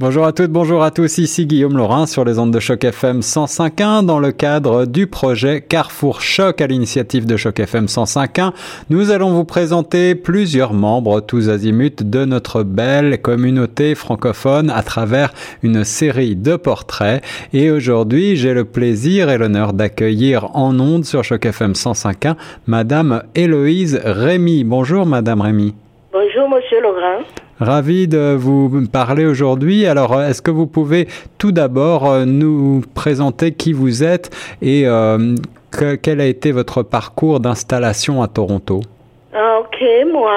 Bonjour à toutes, bonjour à tous, ici Guillaume Laurin sur les ondes de choc FM 105.1 dans le cadre du projet Carrefour Choc à l'initiative de choc FM 105.1. Nous allons vous présenter plusieurs membres tous azimuts de notre belle communauté francophone à travers une série de portraits et aujourd'hui j'ai le plaisir et l'honneur d'accueillir en ondes sur choc FM 105.1 Madame Héloïse Rémy. Bonjour Madame Rémy. Bonjour Monsieur Laurin. Ravi de vous parler aujourd'hui. Alors, est-ce que vous pouvez tout d'abord euh, nous présenter qui vous êtes et euh, quel a été votre parcours d'installation à Toronto? Ah, ok, moi,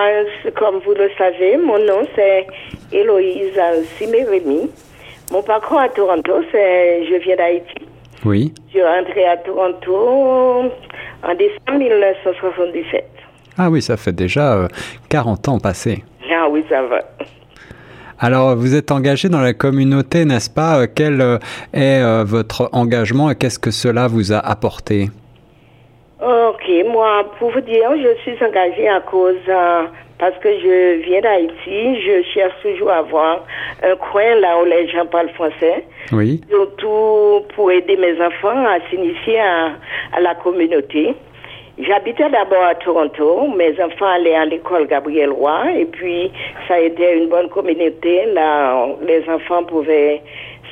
comme vous le savez, mon nom c'est Héloïse Simérémy. Mon parcours à Toronto, c'est je viens d'Haïti. Oui. Je suis rentrée à Toronto en décembre 1977. Ah oui, ça fait déjà 40 euh, ans passés. Ah oui, ça va. Alors, vous êtes engagé dans la communauté, n'est-ce pas? Euh, quel euh, est euh, votre engagement et qu'est-ce que cela vous a apporté? Ok, moi, pour vous dire, je suis engagée à cause, parce que je viens d'Haïti, je cherche toujours à avoir un coin là où les gens parlent français. Oui. Surtout pour aider mes enfants à s'initier à, à la communauté. J'habitais d'abord à Toronto. Mes enfants allaient à l'école Gabriel Roy et puis ça a été une bonne communauté. Là, les enfants pouvaient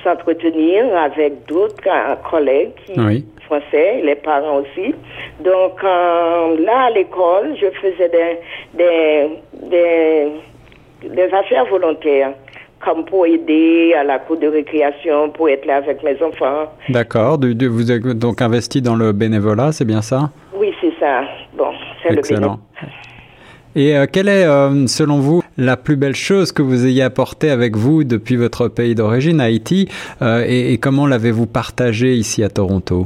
s'entretenir avec d'autres collègues qui, Oui. français, les parents aussi. Donc euh, là, à l'école, je faisais des, des, des, des affaires volontaires comme pour aider à la cour de récréation, pour être là avec mes enfants. D'accord. Vous êtes donc investi dans le bénévolat, c'est bien ça? Ça. Bon, c'est le Excellent. bénévolat. Et euh, quelle est, euh, selon vous, la plus belle chose que vous ayez apportée avec vous depuis votre pays d'origine, Haïti, euh, et, et comment l'avez-vous partagé ici à Toronto?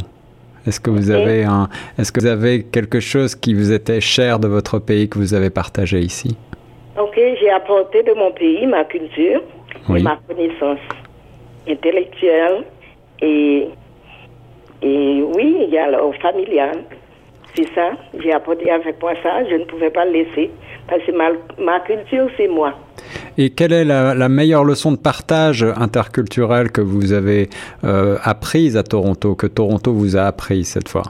Est-ce que vous avez un, est-ce que vous avez quelque chose qui vous était cher de votre pays que vous avez partagé ici? Ok, j'ai apporté de mon pays ma culture Oui. et ma connaissance intellectuelle et, et oui, il y a le familial. C'est ça, j'ai apporté avec moi ça, je ne pouvais pas le laisser parce que ma, ma culture, c'est moi. Et quelle est la, la meilleure leçon de partage interculturel que vous avez euh, apprise à Toronto, que Toronto vous a appris cette fois?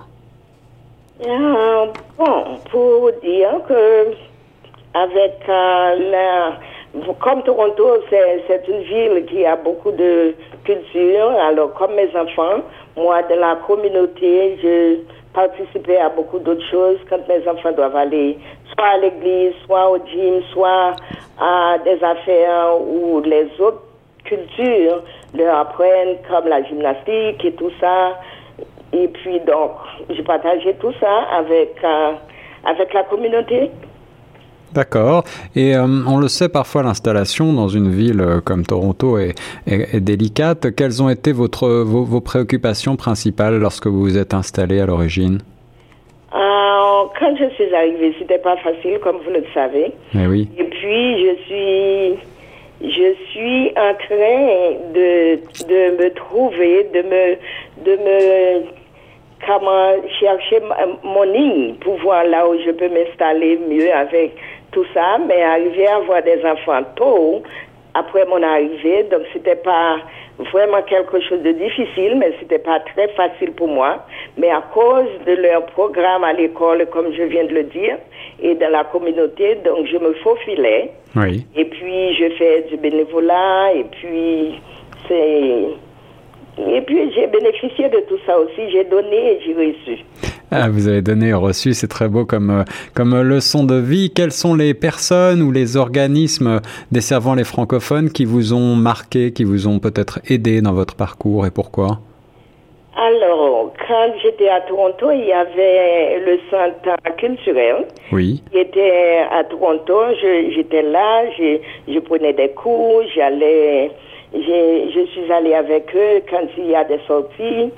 Ah, bon, pour dire que avec euh, la comme Toronto, c'est c'est une ville qui a beaucoup de culture. Alors, comme mes enfants, moi, de la communauté, je participais à beaucoup d'autres choses quand mes enfants doivent aller soit à l'église, soit au gym, soit à des affaires où les autres cultures leur apprennent, comme la gymnastique et tout ça. Et puis, donc, j'ai partagé tout ça avec, euh, avec la communauté. D'accord. Et euh, on le sait parfois, l'installation dans une ville euh, comme Toronto est, est- est délicate. Quelles ont été votre, vos, vos préoccupations principales lorsque vous vous êtes installé à l'origine? Euh, quand je suis arrivée, c'était pas facile, comme vous le savez. Eh oui. Et puis, je suis, je suis en train de, de me trouver, de me, de me, comment chercher mon ligne pour voir là où je peux m'installer mieux avec tout ça. Mais arriver à avoir des enfants tôt, après mon arrivée, donc c'était pas vraiment quelque chose de difficile, mais c'était pas très facile pour moi. Mais à cause de leur programme à l'école, comme je viens de le dire, et dans la communauté, donc je me faufilais. Oui. Et puis, je fais du bénévolat, et puis, c'est... Et puis, j'ai bénéficié de tout ça aussi. J'ai donné et j'ai reçu. Ah, vous avez donné et reçu, c'est très beau comme, euh, comme euh, leçon de vie. Quelles sont les personnes ou les organismes desservant les francophones qui vous ont marqué, qui vous ont peut-être aidé dans votre parcours et pourquoi? Alors, quand j'étais à Toronto, il y avait le centre culturel Oui. qui était à Toronto. J'étais là, je, je prenais des cours, j'allais, je suis allée avec eux quand il y a des sorties.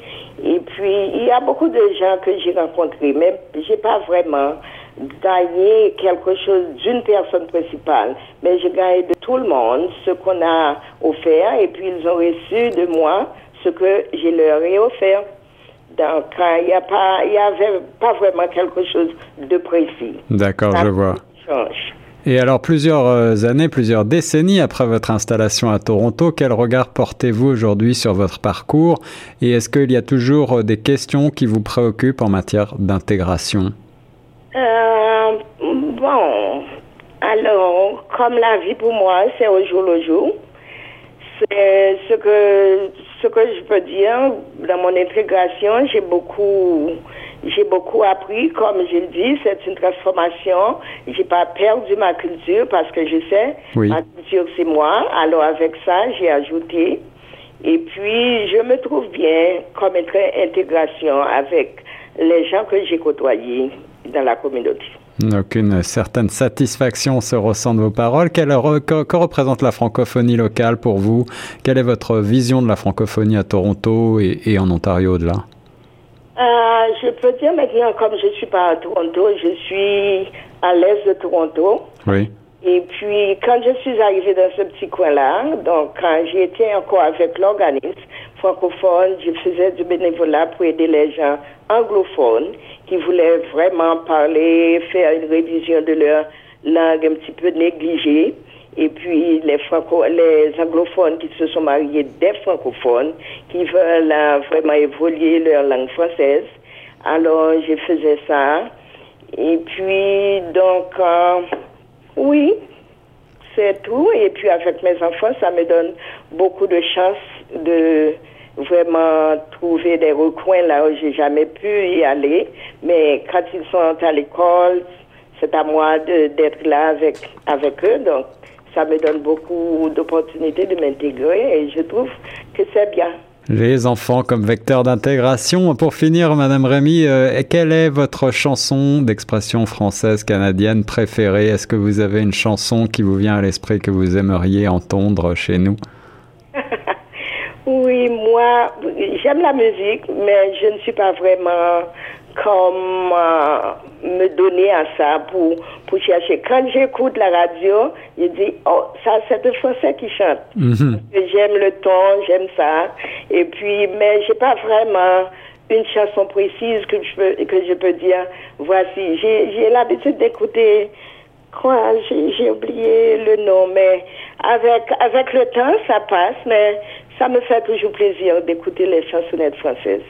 Et puis, il y a beaucoup de gens que j'ai rencontrés, mais j'ai pas vraiment gagné quelque chose d'une personne principale, mais j'ai gagné de tout le monde ce qu'on a offert et puis ils ont reçu de moi ce que je leur ai offert. Donc, il n'y avait pas vraiment quelque chose de précis. D'accord, je vois. change. Et alors, plusieurs euh, années, plusieurs décennies après votre installation à Toronto, quel regard portez-vous aujourd'hui sur votre parcours? Et est-ce qu'il y a toujours euh, des questions qui vous préoccupent en matière d'intégration? Euh, Bon, alors, comme la vie pour moi, c'est au jour le jour. C'est ce que, ce que je peux dire dans mon intégration, j'ai beaucoup j'ai beaucoup appris, comme je le dis, c'est une transformation. J'ai pas perdu ma culture parce que je sais, ma culture c'est moi. Alors avec ça, j'ai ajouté. Et puis, je me trouve bien comme intégration avec les gens que j'ai côtoyés dans la communauté. Donc une certaine satisfaction se ressent de vos paroles. Quelle, que, représente la francophonie locale pour vous? Quelle est votre vision de la francophonie à Toronto et, et en Ontario au-delà? Euh, je peux dire maintenant, comme je suis pas à Toronto, je suis à l'est de Toronto. Oui. Et puis, quand je suis arrivée dans ce petit coin-là, donc quand j'étais encore avec l'organisme francophone, je faisais du bénévolat pour aider les gens anglophones qui voulaient vraiment parler, faire une révision de leur langue un petit peu négligée et puis les anglophones qui se sont mariés des francophones qui veulent euh, vraiment évoluer leur langue française. Alors je faisais ça. Et puis donc euh, oui, c'est tout. Et puis avec mes enfants, ça me donne beaucoup de chance de vraiment trouver des recoins là où j'ai jamais pu y aller. Mais quand ils sont à l'école, c'est à moi d'être là avec, avec eux. Donc, ça me donne beaucoup d'opportunités de m'intégrer et je trouve que c'est bien. Les enfants comme vecteur d'intégration. Pour finir, Madame Rémy, euh, quelle est votre chanson d'expression française canadienne préférée? Est-ce que vous avez une chanson qui vous vient à l'esprit que vous aimeriez entendre chez nous? Oui, moi, j'aime la musique, mais je ne suis pas vraiment comme euh, me donner à ça pour, pour chercher. Quand j'écoute la radio, je dis, oh, ça, c'est le français qui chante. Mhm. J'aime le ton, j'aime ça. Et puis, mais j'ai pas vraiment une chanson précise que je peux, que je peux dire, voici. J'ai l'habitude d'écouter, quoi, j'ai oublié le nom, mais avec, avec le temps, ça passe, mais ça me fait toujours plaisir d'écouter les chansonnettes françaises.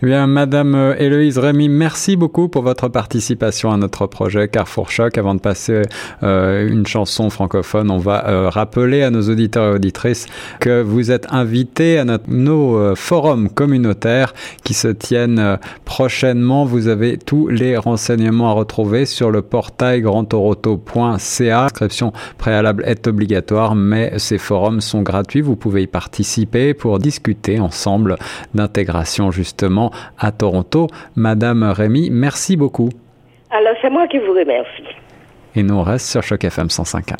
Eh Madame euh, Héloïse Rémy, merci beaucoup pour votre participation à notre projet Carrefour Choc. Avant de passer euh, une chanson francophone, on va euh, rappeler à nos auditeurs et auditrices que vous êtes invités à nos forums communautaires qui se tiennent prochainement. Vous avez tous les renseignements à retrouver sur le portail grandtoroto.ca. L'inscription préalable est obligatoire, mais ces forums sont gratuits. Vous pouvez y participer pour discuter ensemble d'intégration justement à Toronto. Madame Rémy, merci beaucoup. Alors, c'est moi qui vous remercie. Et nous, on reste sur Choc FM 105.1.